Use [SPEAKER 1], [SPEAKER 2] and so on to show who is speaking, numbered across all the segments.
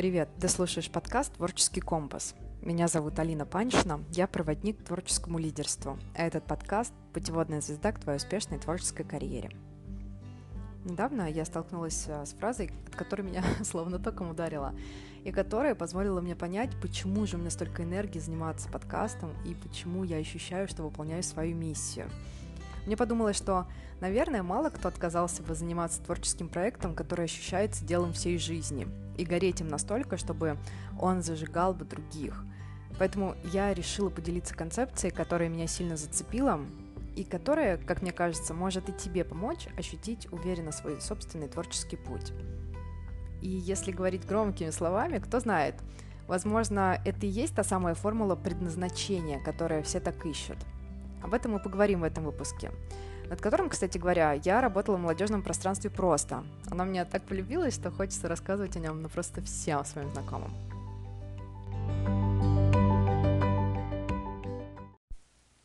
[SPEAKER 1] Привет, ты слушаешь подкаст «Творческий компас». Меня зовут Алина Паншина, я проводник к творческому лидерству, а этот подкаст – путеводная звезда к твоей успешной творческой карьере. Недавно я столкнулась э, с фразой, от которой меня словно током ударила, и которая позволила мне понять, почему же у меня столько энергии заниматься подкастом и почему я ощущаю, что выполняю свою миссию – мне подумалось, что, наверное, мало кто отказался бы заниматься творческим проектом, который ощущается делом всей жизни, и гореть им настолько, чтобы он зажигал бы других. Поэтому я решила поделиться концепцией, которая меня сильно зацепила, и которая, как мне кажется, может и тебе помочь ощутить уверенно свой собственный творческий путь. И если говорить громкими словами, кто знает, возможно, это и есть та самая формула предназначения, которую все так ищут – об этом мы поговорим в этом выпуске над которым, кстати говоря, я работала в молодежном пространстве просто. Оно мне так полюбилось, что хочется рассказывать о нем ну, просто всем своим знакомым.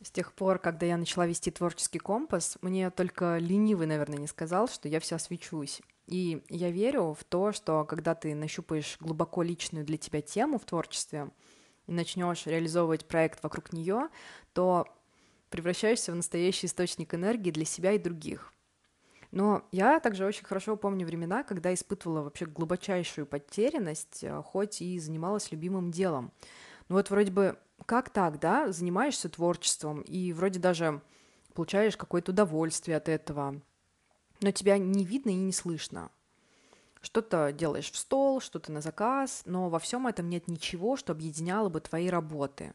[SPEAKER 1] С тех пор, когда я начала вести творческий компас, мне только ленивый, наверное, не сказал, что я вся свечусь. И я верю в то, что когда ты нащупаешь глубоко личную для тебя тему в творчестве и начнешь реализовывать проект вокруг нее, то превращаешься в настоящий источник энергии для себя и других. Но я также очень хорошо помню времена, когда испытывала вообще глубочайшую потерянность, э, хоть и занималась любимым делом. Ну вот вроде бы как так, да, занимаешься творчеством и вроде даже получаешь какое-то удовольствие от этого, но тебя не видно и не слышно. Что-то делаешь в стол, что-то на заказ, но во всем этом нет ничего, что объединяло бы твои работы.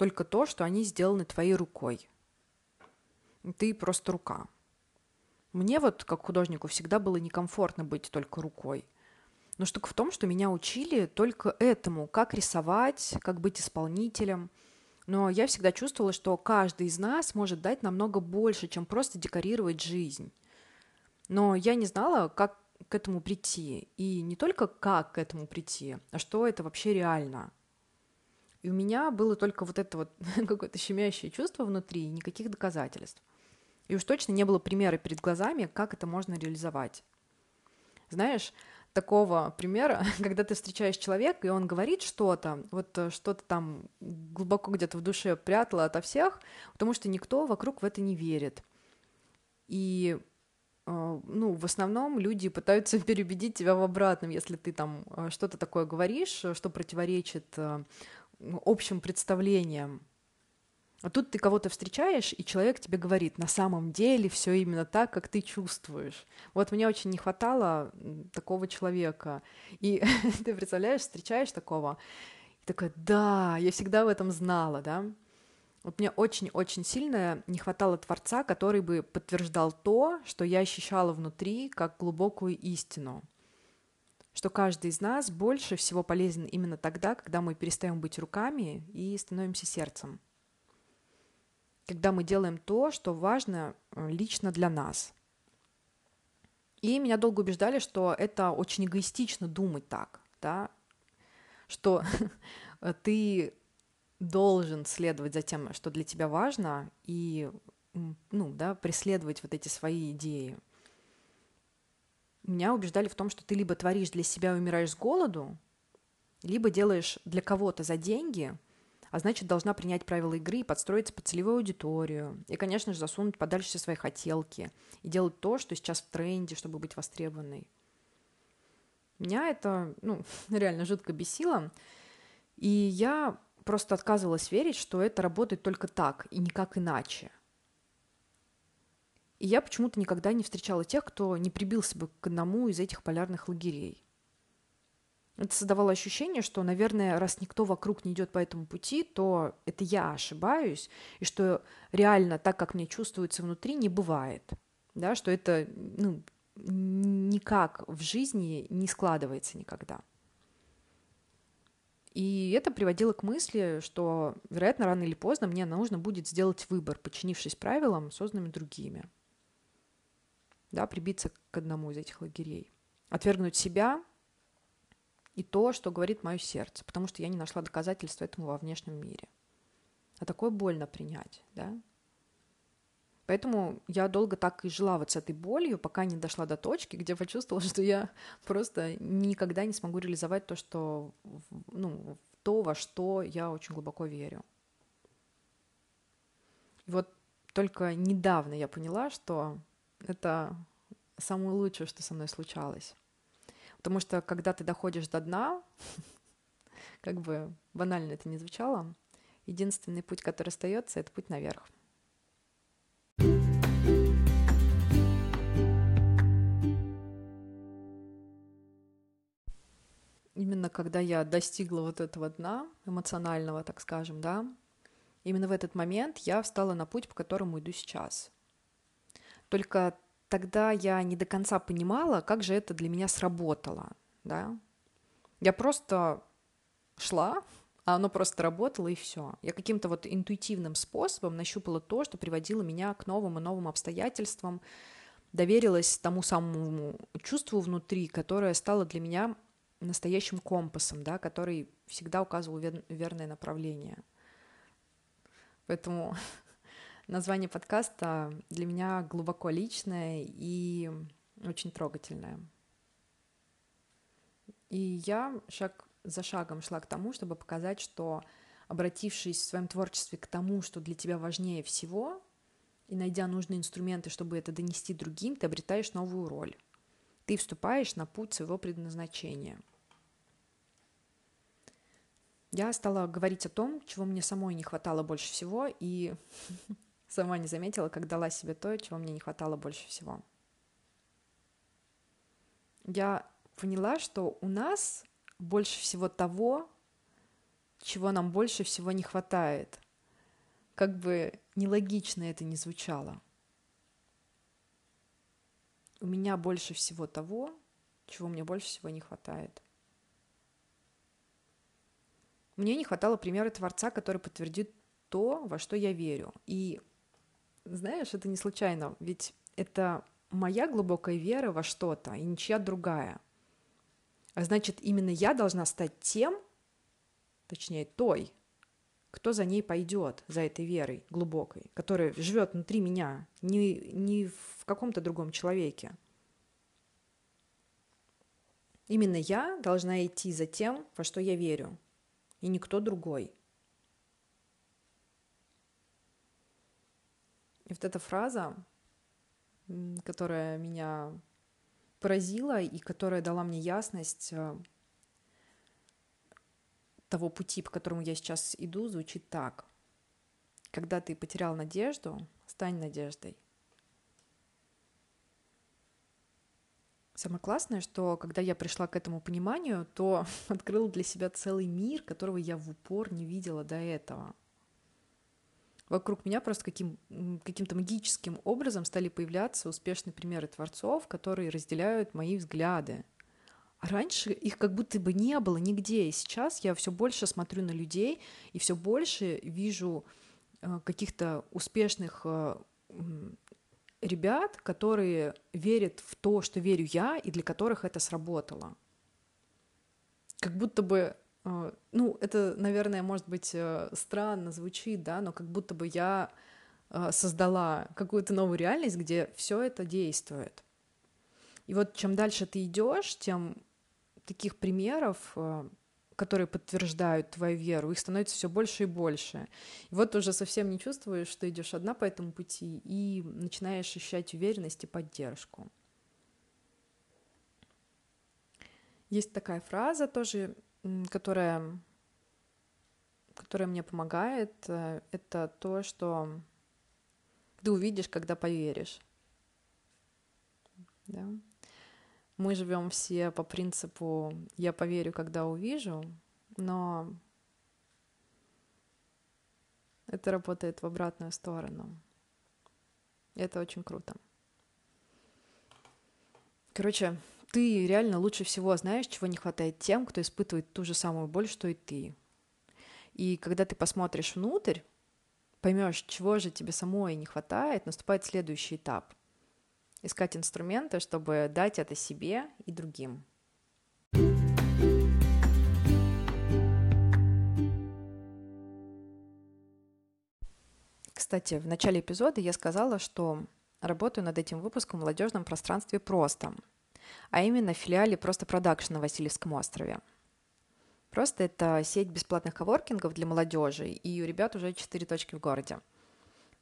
[SPEAKER 1] Только то, что они сделаны твоей рукой ты просто рука. Мне вот, как художнику, всегда было некомфортно быть только рукой. Но штука в том, что меня учили только этому, как рисовать, как быть исполнителем. Но я всегда чувствовала, что каждый из нас может дать намного больше, чем просто декорировать жизнь. Но я не знала, как к этому прийти. И не только как к этому прийти, а что это вообще реально. И у меня было только вот это вот какое-то щемящее чувство внутри, никаких доказательств. И уж точно не было примера перед глазами, как это можно реализовать. Знаешь, такого примера, когда ты встречаешь человека, и он говорит что-то, вот э, что-то там глубоко где-то в душе прятало ото всех, потому что никто вокруг в это не верит. И э, ну, в основном люди пытаются переубедить тебя в обратном, если ты там э, что-то такое говоришь, что противоречит общим представлениям. А тут ты кого-то встречаешь, и человек тебе говорит, на самом деле все именно так, как ты чувствуешь. Вот мне очень не хватало такого человека. И ты представляешь, встречаешь такого, и такой, да, я всегда в этом знала, да. Вот мне очень-очень сильно не хватало Творца, который бы подтверждал то, что я ощущала внутри, как глубокую истину. Что каждый из нас больше всего полезен именно тогда, когда мы перестаем быть руками и становимся сердцем когда мы делаем то, что важно э, лично для нас. И меня долго убеждали, что это очень эгоистично думать так, да, что ты должен следовать за тем, что для тебя важно, и ну, да, преследовать вот эти свои идеи. Меня убеждали в том, что ты либо творишь для себя и умираешь с голоду, либо делаешь для кого-то за деньги – а значит, должна принять правила игры и подстроиться под целевую аудиторию. И, конечно же, засунуть подальше все свои хотелки и делать то, что сейчас в тренде, чтобы быть востребованной. Меня это, ну, реально жутко бесило. И я просто отказывалась верить, что это работает только так и никак иначе. И я почему-то никогда не встречала тех, кто не прибился бы к одному из этих полярных лагерей. Это создавало ощущение, что, наверное, раз никто вокруг не идет по этому пути, то это я ошибаюсь, и что реально так, как мне чувствуется внутри, не бывает. Да, что это ну, никак в жизни не складывается никогда. И это приводило к мысли, что, вероятно, рано или поздно мне нужно будет сделать выбор, подчинившись правилам, созданными другими. Да, прибиться к одному из этих лагерей. Отвергнуть себя и то, что говорит мое сердце, потому что я не нашла доказательства этому во внешнем мире. А такое больно принять, да? Поэтому я долго так и жила вот с этой болью, пока не дошла до точки, где почувствовала, что я просто никогда не смогу реализовать то, что, ну, то, во что я очень глубоко верю. И вот только недавно я поняла, что это самое лучшее, что со мной случалось. Потому что когда ты доходишь до дна, как бы банально это не звучало, единственный путь, который остается, это путь наверх. именно когда я достигла вот этого дна эмоционального, так скажем, да, именно в этот момент я встала на путь, по которому иду сейчас. Только тогда я не до конца понимала, как же это для меня сработало, да. Я просто шла, а оно просто работало и все. Я каким-то вот интуитивным способом нащупала то, что приводило меня к новым и новым обстоятельствам, доверилась тому самому чувству внутри, которое стало для меня настоящим компасом, да, который всегда указывал вер- верное направление. Поэтому название подкаста для меня глубоко личное и очень трогательное. И я шаг за шагом шла к тому, чтобы показать, что обратившись в своем творчестве к тому, что для тебя важнее всего, и найдя нужные инструменты, чтобы это донести другим, ты обретаешь новую роль. Ты вступаешь на путь своего предназначения – я стала говорить о том, чего мне самой не хватало больше всего, и сама не заметила, как дала себе то, чего мне не хватало больше всего. Я поняла, что у нас больше всего того, чего нам больше всего не хватает. Как бы нелогично это не звучало. У меня больше всего того, чего мне больше всего не хватает. Мне не хватало примера Творца, который подтвердит то, во что я верю. И знаешь, это не случайно, ведь это моя глубокая вера во что-то и ничья другая. А значит, именно я должна стать тем, точнее, той, кто за ней пойдет, за этой верой глубокой, которая живет внутри меня, не, не в каком-то другом человеке. Именно я должна идти за тем, во что я верю, и никто другой. И вот эта фраза, которая меня поразила и которая дала мне ясность э, того пути, по которому я сейчас иду, звучит так. Когда ты потерял надежду, стань надеждой. Самое классное, что когда я пришла к этому пониманию, то открыла для себя целый мир, которого я в упор не видела до этого. Вокруг меня просто каким, каким-то магическим образом стали появляться успешные примеры творцов, которые разделяют мои взгляды. А раньше их как будто бы не было нигде. И сейчас я все больше смотрю на людей и все больше вижу э, каких-то успешных э, ребят, которые верят в то, что верю я, и для которых это сработало. Как будто бы, ну, это, наверное, может быть э, странно звучит, да, но как будто бы я э, создала какую-то новую реальность, где все это действует. И вот чем дальше ты идешь, тем таких примеров которые подтверждают твою веру, их становится все больше и больше. И вот уже совсем не чувствуешь, что идешь одна по этому пути, и начинаешь ощущать уверенность и поддержку. Есть такая фраза тоже, которая, которая мне помогает. Э, это то, что ты увидишь, когда поверишь. Да? мы живем все по принципу «я поверю, когда увижу», но это работает в обратную сторону. Это очень круто. Короче, ты реально лучше всего знаешь, чего не хватает тем, кто испытывает ту же самую боль, что и ты. И когда ты посмотришь внутрь, поймешь, чего же тебе самой не хватает, наступает следующий этап искать инструменты, чтобы дать это себе и другим. Кстати, в начале эпизода я сказала, что работаю над этим выпуском в молодежном пространстве «Просто», а именно в филиале «Просто Продакшн» на Васильевском острове. «Просто» — это сеть бесплатных коворкингов для молодежи, и у ребят уже четыре точки в городе.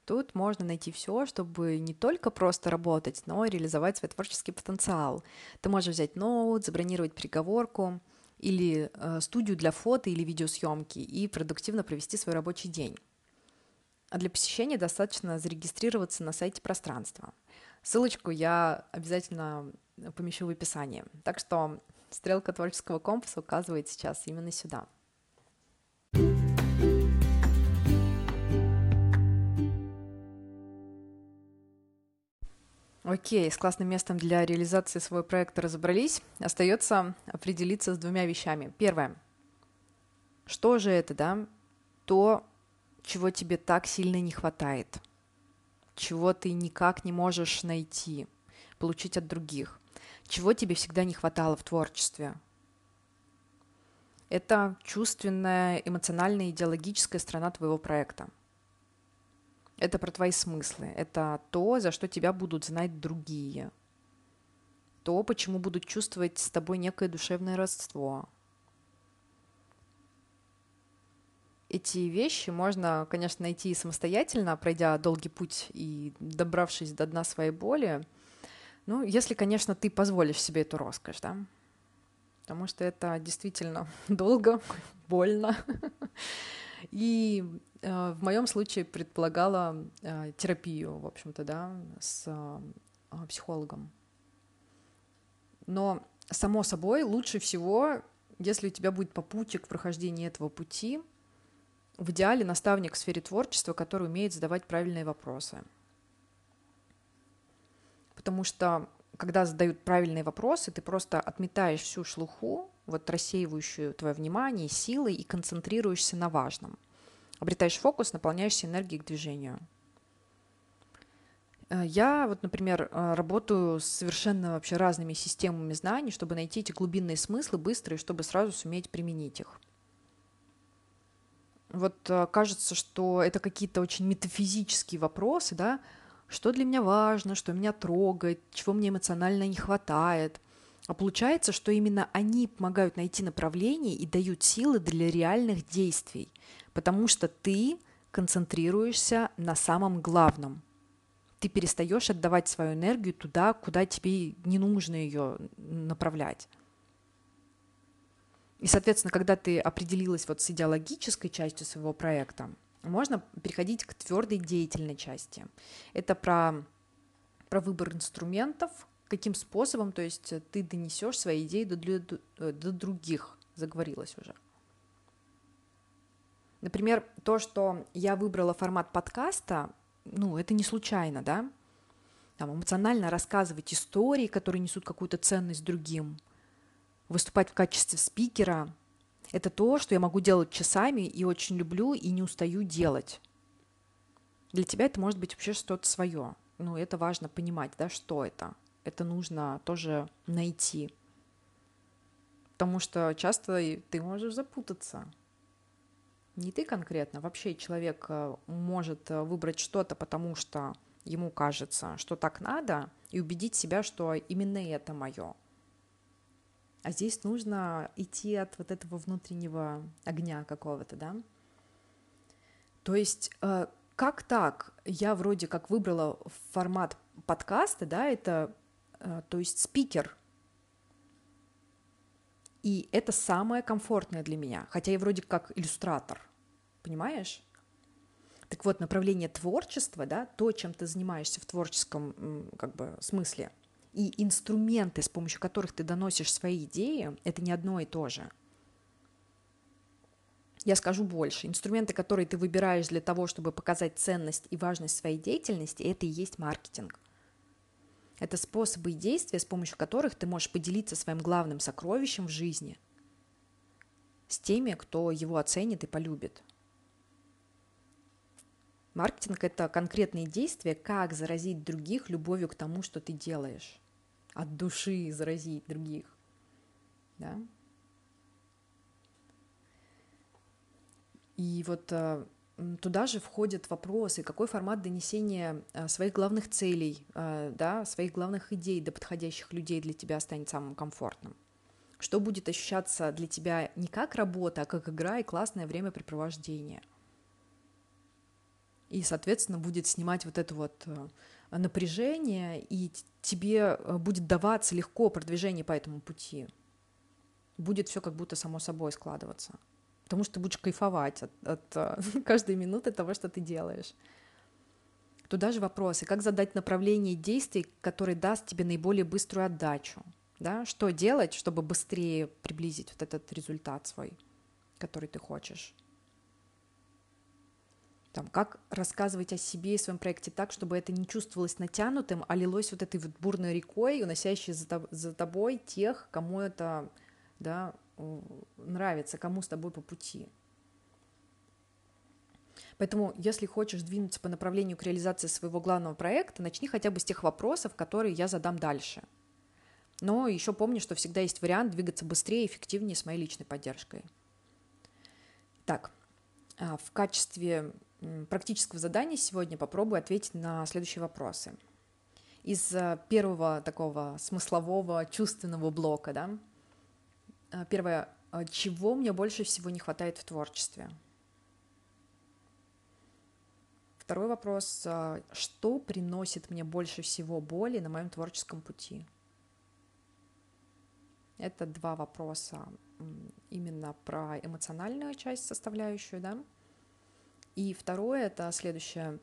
[SPEAKER 1] Тут можно найти все, чтобы не только просто работать, но и реализовать свой творческий потенциал. Ты можешь взять ноут, забронировать переговорку или э, студию для фото или видеосъемки и продуктивно провести свой рабочий день. А для посещения достаточно зарегистрироваться на сайте пространства. Ссылочку я обязательно помещу в описании. Так что стрелка творческого компаса указывает сейчас именно сюда. Окей, с классным местом для реализации своего проекта разобрались. Остается определиться с двумя вещами. Первое. Что же это, да? То, чего тебе так сильно не хватает, чего ты никак не можешь найти, получить от других, чего тебе всегда не хватало в творчестве. Это чувственная, эмоциональная, идеологическая сторона твоего проекта. Это про твои смыслы. Это то, за что тебя будут знать другие. То, почему будут чувствовать с тобой некое душевное родство. Эти вещи можно, конечно, найти самостоятельно, пройдя долгий путь и добравшись до дна своей боли. Ну, если, конечно, ты позволишь себе эту роскошь, да. Потому что это действительно долго, больно. И э, в моем случае предполагала э, терапию, в общем-то, да, с э, психологом. Но, само собой, лучше всего, если у тебя будет попутчик в прохождении этого пути, в идеале наставник в сфере творчества, который умеет задавать правильные вопросы. Потому что когда задают правильные вопросы, ты просто отметаешь всю шлуху, вот рассеивающую твое внимание, силой и концентрируешься на важном. Обретаешь фокус, наполняешься энергией к движению. Э, я вот, например, э, работаю с совершенно вообще разными системами знаний, чтобы найти эти глубинные смыслы быстро и чтобы сразу суметь применить их. Вот э, кажется, что это какие-то очень метафизические вопросы, да, что для меня важно, что меня трогает, чего мне эмоционально не хватает. А получается, что именно они помогают найти направление и дают силы для реальных действий, потому что ты концентрируешься на самом главном. Ты перестаешь отдавать свою энергию туда, куда тебе не нужно ее направлять. И, соответственно, когда ты определилась вот с идеологической частью своего проекта, можно переходить к твердой деятельной части. Это про, про выбор инструментов, каким способом, то есть ты донесешь свои идеи до, до, до других, заговорилась уже. Например, то, что я выбрала формат подкаста, ну, это не случайно, да? Там, эмоционально рассказывать истории, которые несут какую-то ценность другим, выступать в качестве спикера, это то, что я могу делать часами и очень люблю и не устаю делать. Для тебя это может быть вообще что-то свое. Ну, это важно понимать, да, что это. Это нужно тоже найти. Потому что часто ты можешь запутаться. Не ты конкретно, вообще человек э, может э, выбрать что-то, потому что ему кажется, что так надо, и убедить себя, что именно это мое. А здесь нужно идти от вот этого внутреннего огня какого-то, да. То есть э, как так? Я вроде как выбрала формат подкаста, да, это, э, то есть спикер. И это самое комфортное для меня, хотя я вроде как иллюстратор, понимаешь? Так вот, направление творчества, да, то, чем ты занимаешься в творческом как бы смысле – и инструменты, с помощью которых ты доносишь свои идеи, это не одно и то же. Я скажу больше. Инструменты, которые ты выбираешь для того, чтобы показать ценность и важность своей деятельности, это и есть маркетинг. Это способы и действия, с помощью которых ты можешь поделиться своим главным сокровищем в жизни с теми, кто его оценит и полюбит. Маркетинг – это конкретные действия, как заразить других любовью к тому, что ты делаешь. От души заразить других. Да? И вот э, туда же входят вопросы, какой формат донесения э, своих главных целей, э, да, своих главных идей до подходящих людей для тебя станет самым комфортным. Что будет ощущаться для тебя не как работа, а как игра и классное времяпрепровождение. И, соответственно, будет снимать вот это вот напряжение, и тебе будет даваться легко продвижение по этому пути. Будет все как будто само собой складываться потому что ты будешь кайфовать от, от э, каждой минуты того, что ты делаешь. Туда же вопросы, как задать направление действий, который даст тебе наиболее быструю отдачу, да? что делать, чтобы быстрее приблизить вот этот результат свой, который ты хочешь. Там, как рассказывать о себе и своем проекте так, чтобы это не чувствовалось натянутым, а лилось вот этой вот бурной рекой, уносящей за, тобой тех, кому это да, нравится, кому с тобой по пути. Поэтому, если хочешь двинуться по направлению к реализации своего главного проекта, начни хотя бы с тех вопросов, которые я задам дальше. Но еще помни, что всегда есть вариант двигаться быстрее и эффективнее с моей личной поддержкой. Так, а, в качестве практического задания сегодня попробую ответить на следующие вопросы. Из а, первого такого смыслового, чувственного блока, да, а, первое. А чего мне больше всего не хватает в творчестве? Второй вопрос. Что приносит мне больше всего боли на моем творческом пути? Это два вопроса именно про эмоциональную часть составляющую, да. И второе это следующее.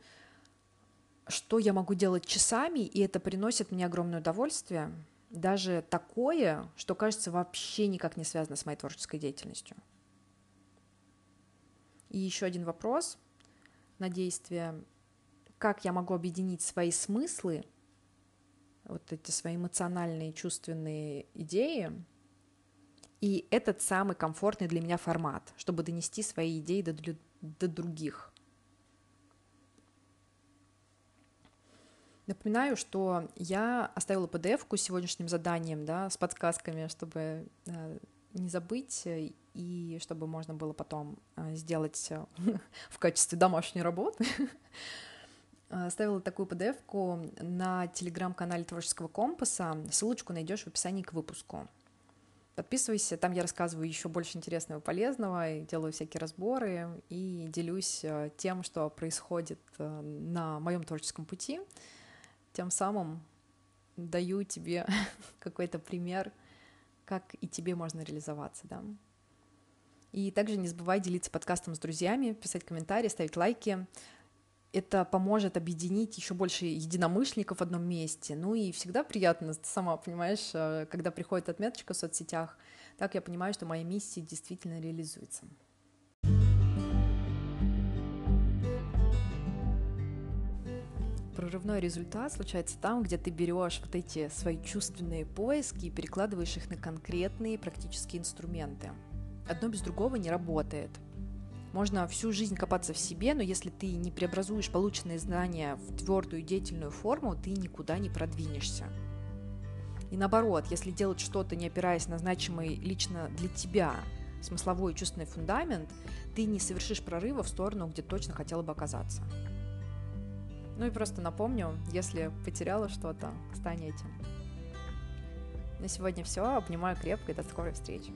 [SPEAKER 1] Что я могу делать часами, и это приносит мне огромное удовольствие – даже такое, что кажется вообще никак не связано с моей творческой деятельностью. И еще один вопрос на действие. Как я могу объединить свои смыслы, вот эти свои эмоциональные, чувственные идеи, и этот самый комфортный для меня формат, чтобы донести свои идеи до, до других. Напоминаю, что я оставила PDF-ку с сегодняшним заданием, да, с подсказками, чтобы э, не забыть и чтобы можно было потом э, сделать э, в качестве домашней работы. Оставила такую PDF-ку на телеграм-канале Творческого компаса. Ссылочку найдешь в описании к выпуску. Подписывайся, там я рассказываю еще больше интересного и полезного, и делаю всякие разборы и делюсь тем, что происходит на моем творческом пути тем самым даю тебе какой-то пример, как и тебе можно реализоваться, да. И также не забывай делиться подкастом с друзьями, писать комментарии, ставить лайки. Это поможет объединить еще больше единомышленников в одном месте. Ну и всегда приятно, ты сама понимаешь, э, когда приходит отметочка в соцсетях, так я понимаю, что моя миссия действительно реализуется. прорывной результат случается там, где ты берешь вот эти свои чувственные поиски и перекладываешь их на конкретные практические инструменты. Одно без другого не работает. Можно всю жизнь копаться в себе, но если ты не преобразуешь полученные знания в твердую деятельную форму, ты никуда не продвинешься. И наоборот, если делать что-то, не опираясь на значимый лично для тебя смысловой и чувственный фундамент, ты не совершишь прорыва в сторону, где точно хотела бы оказаться. Ну и просто напомню, если потеряла что-то, стань этим. На сегодня все. Обнимаю крепко и до скорой встречи.